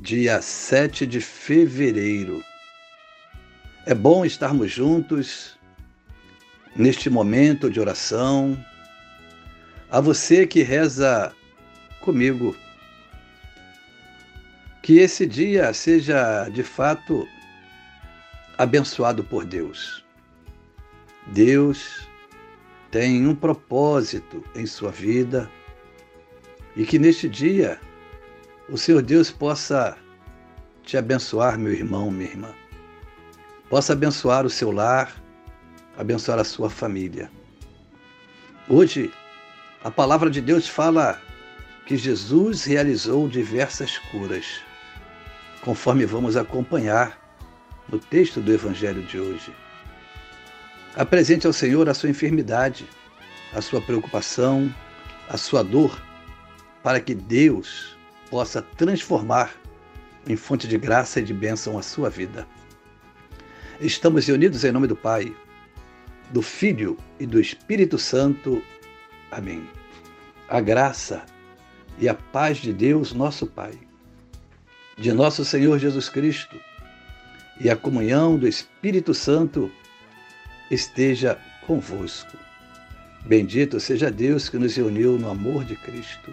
dia 7 de fevereiro. É bom estarmos juntos neste momento de oração. A você que reza comigo, que esse dia seja de fato abençoado por Deus. Deus tem um propósito em sua vida e que neste dia o Senhor Deus possa te abençoar, meu irmão, minha irmã. Possa abençoar o seu lar, abençoar a sua família. Hoje, a palavra de Deus fala que Jesus realizou diversas curas, conforme vamos acompanhar no texto do Evangelho de hoje. Apresente ao Senhor a sua enfermidade, a sua preocupação, a sua dor, para que Deus possa transformar em fonte de graça e de bênção a sua vida. Estamos reunidos em nome do Pai, do Filho e do Espírito Santo. Amém. A graça e a paz de Deus, nosso Pai, de nosso Senhor Jesus Cristo e a comunhão do Espírito Santo esteja convosco. Bendito seja Deus que nos reuniu no amor de Cristo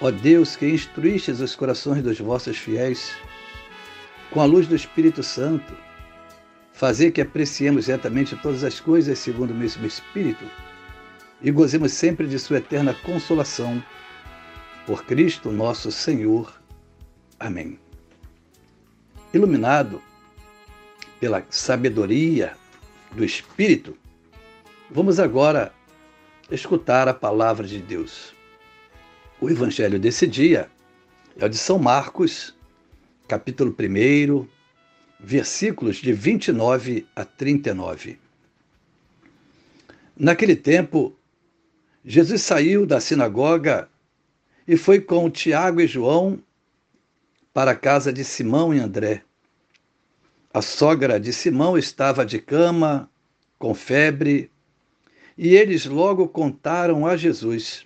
Ó Deus, que instruístes os corações dos vossos fiéis, com a luz do Espírito Santo, fazer que apreciemos retamente todas as coisas segundo o mesmo Espírito e gozemos sempre de Sua eterna consolação. Por Cristo nosso Senhor. Amém. Iluminado pela sabedoria do Espírito, vamos agora escutar a palavra de Deus. O evangelho desse dia é o de São Marcos, capítulo 1, versículos de 29 a 39. Naquele tempo, Jesus saiu da sinagoga e foi com Tiago e João para a casa de Simão e André. A sogra de Simão estava de cama, com febre, e eles logo contaram a Jesus.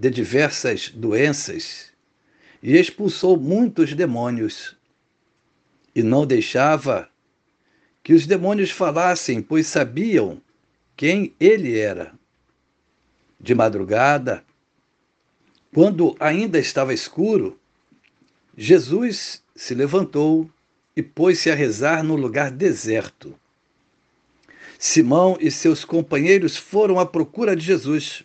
de diversas doenças e expulsou muitos demônios. E não deixava que os demônios falassem, pois sabiam quem ele era. De madrugada, quando ainda estava escuro, Jesus se levantou e pôs-se a rezar no lugar deserto. Simão e seus companheiros foram à procura de Jesus.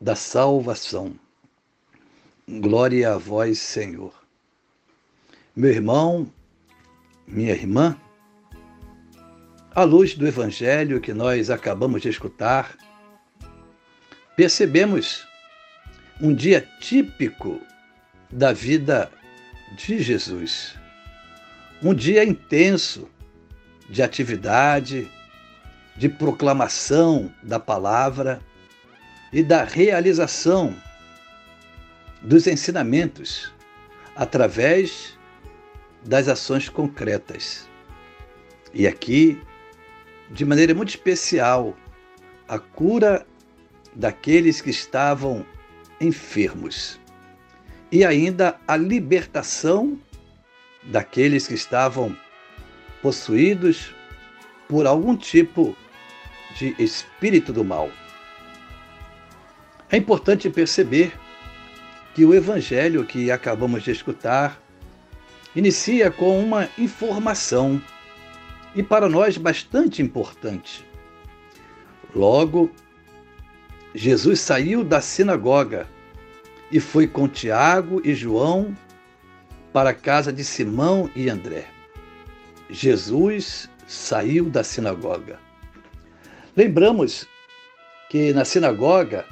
da salvação. Glória a vós, Senhor. Meu irmão, minha irmã, à luz do evangelho que nós acabamos de escutar, percebemos um dia típico da vida de Jesus. Um dia intenso de atividade, de proclamação da palavra e da realização dos ensinamentos através das ações concretas. E aqui, de maneira muito especial, a cura daqueles que estavam enfermos e ainda a libertação daqueles que estavam possuídos por algum tipo de espírito do mal. É importante perceber que o evangelho que acabamos de escutar inicia com uma informação e para nós bastante importante. Logo, Jesus saiu da sinagoga e foi com Tiago e João para a casa de Simão e André. Jesus saiu da sinagoga. Lembramos que na sinagoga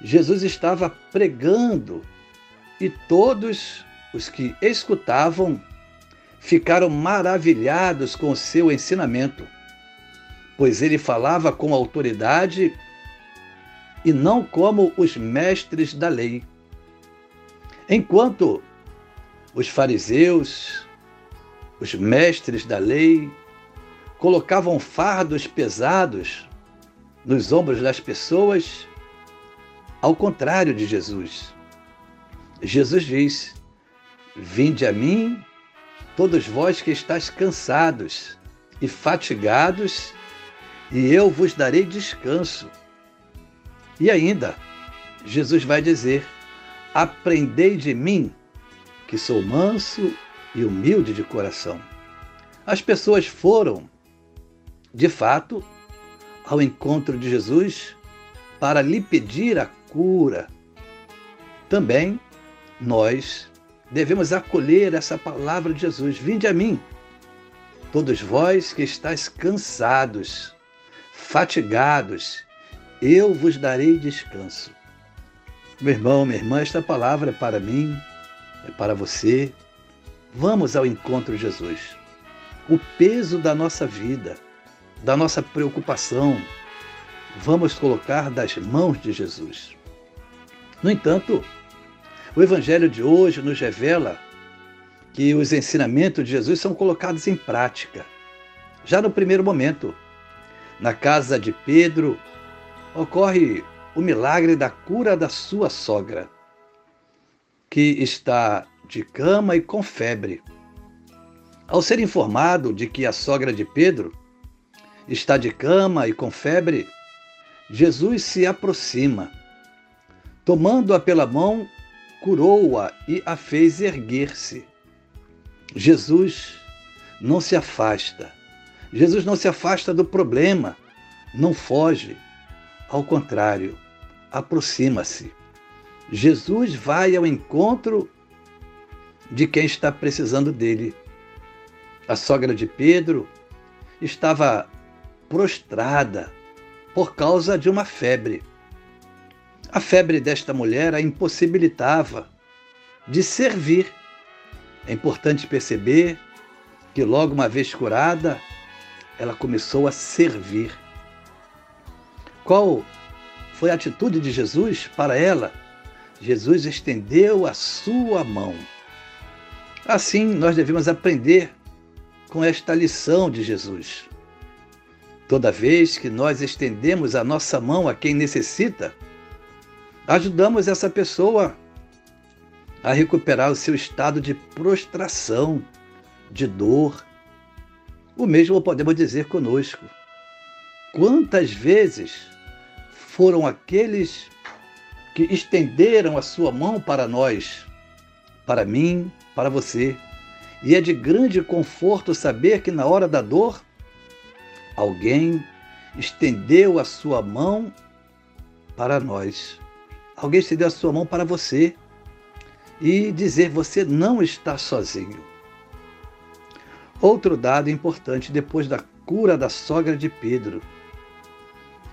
Jesus estava pregando e todos os que escutavam ficaram maravilhados com o seu ensinamento, pois ele falava com autoridade e não como os mestres da lei. Enquanto os fariseus, os mestres da lei, colocavam fardos pesados nos ombros das pessoas, ao contrário de Jesus. Jesus diz: Vinde a mim, todos vós que estáis cansados e fatigados, e eu vos darei descanso. E ainda, Jesus vai dizer: Aprendei de mim, que sou manso e humilde de coração. As pessoas foram, de fato, ao encontro de Jesus para lhe pedir a cura. Também nós devemos acolher essa palavra de Jesus: Vinde a mim, todos vós que estáis cansados, fatigados, eu vos darei descanso. Meu irmão, minha irmã, esta palavra é para mim, é para você. Vamos ao encontro de Jesus. O peso da nossa vida, da nossa preocupação, vamos colocar das mãos de Jesus. No entanto, o Evangelho de hoje nos revela que os ensinamentos de Jesus são colocados em prática. Já no primeiro momento, na casa de Pedro, ocorre o milagre da cura da sua sogra, que está de cama e com febre. Ao ser informado de que a sogra de Pedro está de cama e com febre, Jesus se aproxima. Tomando-a pela mão, curou-a e a fez erguer-se. Jesus não se afasta. Jesus não se afasta do problema, não foge. Ao contrário, aproxima-se. Jesus vai ao encontro de quem está precisando dele. A sogra de Pedro estava prostrada por causa de uma febre. A febre desta mulher a impossibilitava de servir. É importante perceber que, logo uma vez curada, ela começou a servir. Qual foi a atitude de Jesus para ela? Jesus estendeu a sua mão. Assim, nós devemos aprender com esta lição de Jesus. Toda vez que nós estendemos a nossa mão a quem necessita, ajudamos essa pessoa a recuperar o seu estado de prostração, de dor. O mesmo podemos dizer conosco. Quantas vezes foram aqueles que estenderam a sua mão para nós, para mim, para você. E é de grande conforto saber que na hora da dor, alguém estendeu a sua mão para nós. Alguém estendeu a sua mão para você e dizer: você não está sozinho. Outro dado importante depois da cura da sogra de Pedro.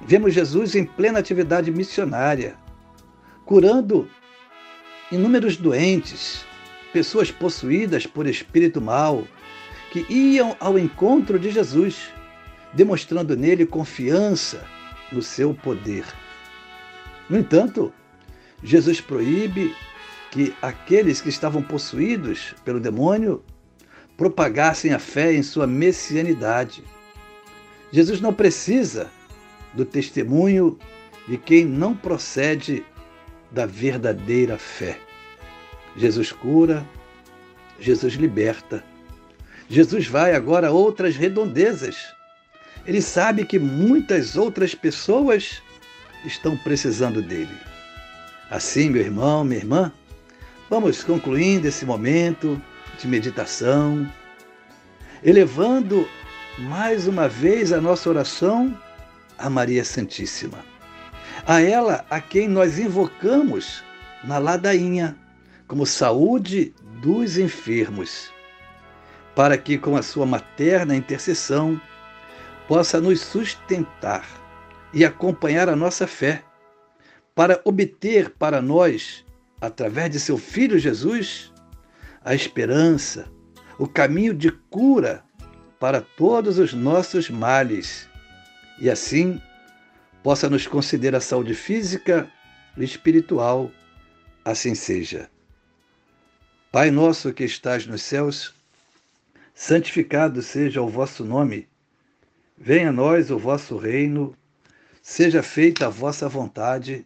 Vemos Jesus em plena atividade missionária, curando inúmeros doentes, pessoas possuídas por espírito mal, que iam ao encontro de Jesus, demonstrando nele confiança no seu poder. No entanto, Jesus proíbe que aqueles que estavam possuídos pelo demônio propagassem a fé em sua messianidade. Jesus não precisa do testemunho de quem não procede da verdadeira fé. Jesus cura, Jesus liberta. Jesus vai agora a outras redondezas. Ele sabe que muitas outras pessoas estão precisando dele. Assim, meu irmão, minha irmã, vamos concluindo esse momento de meditação, elevando mais uma vez a nossa oração a Maria Santíssima. A ela a quem nós invocamos na ladainha como saúde dos enfermos, para que com a sua materna intercessão possa nos sustentar e acompanhar a nossa fé, para obter para nós, através de seu Filho Jesus, a esperança, o caminho de cura para todos os nossos males, e assim possa nos conceder a saúde física e espiritual. Assim seja. Pai nosso que estás nos céus, santificado seja o vosso nome. Venha a nós o vosso reino, seja feita a vossa vontade,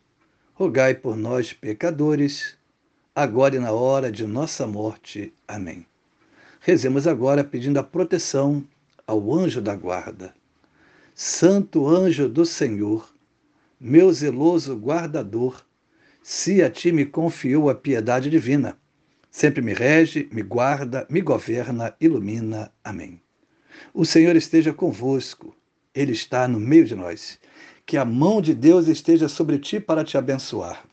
rogai por nós, pecadores, agora e na hora de nossa morte. Amém. Rezemos agora pedindo a proteção ao anjo da guarda. Santo anjo do Senhor, meu zeloso guardador, se a ti me confiou a piedade divina, sempre me rege, me guarda, me governa, ilumina. Amém. O Senhor esteja convosco, Ele está no meio de nós. Que a mão de Deus esteja sobre ti para te abençoar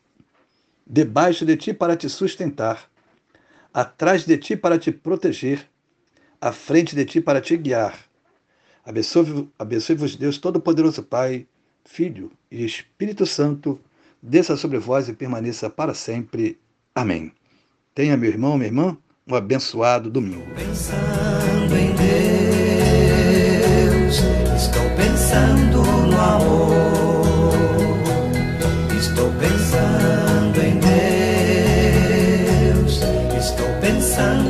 debaixo de ti para te sustentar, atrás de ti para te proteger, à frente de ti para te guiar. Abençoe-vos abençoe Deus Todo-Poderoso Pai, Filho e Espírito Santo, desça sobre vós e permaneça para sempre. Amém. Tenha, meu irmão, minha irmã, um abençoado domingo. Pensando em Deus, Estou pensando no amor. Estou pensando em Deus. Estou pensando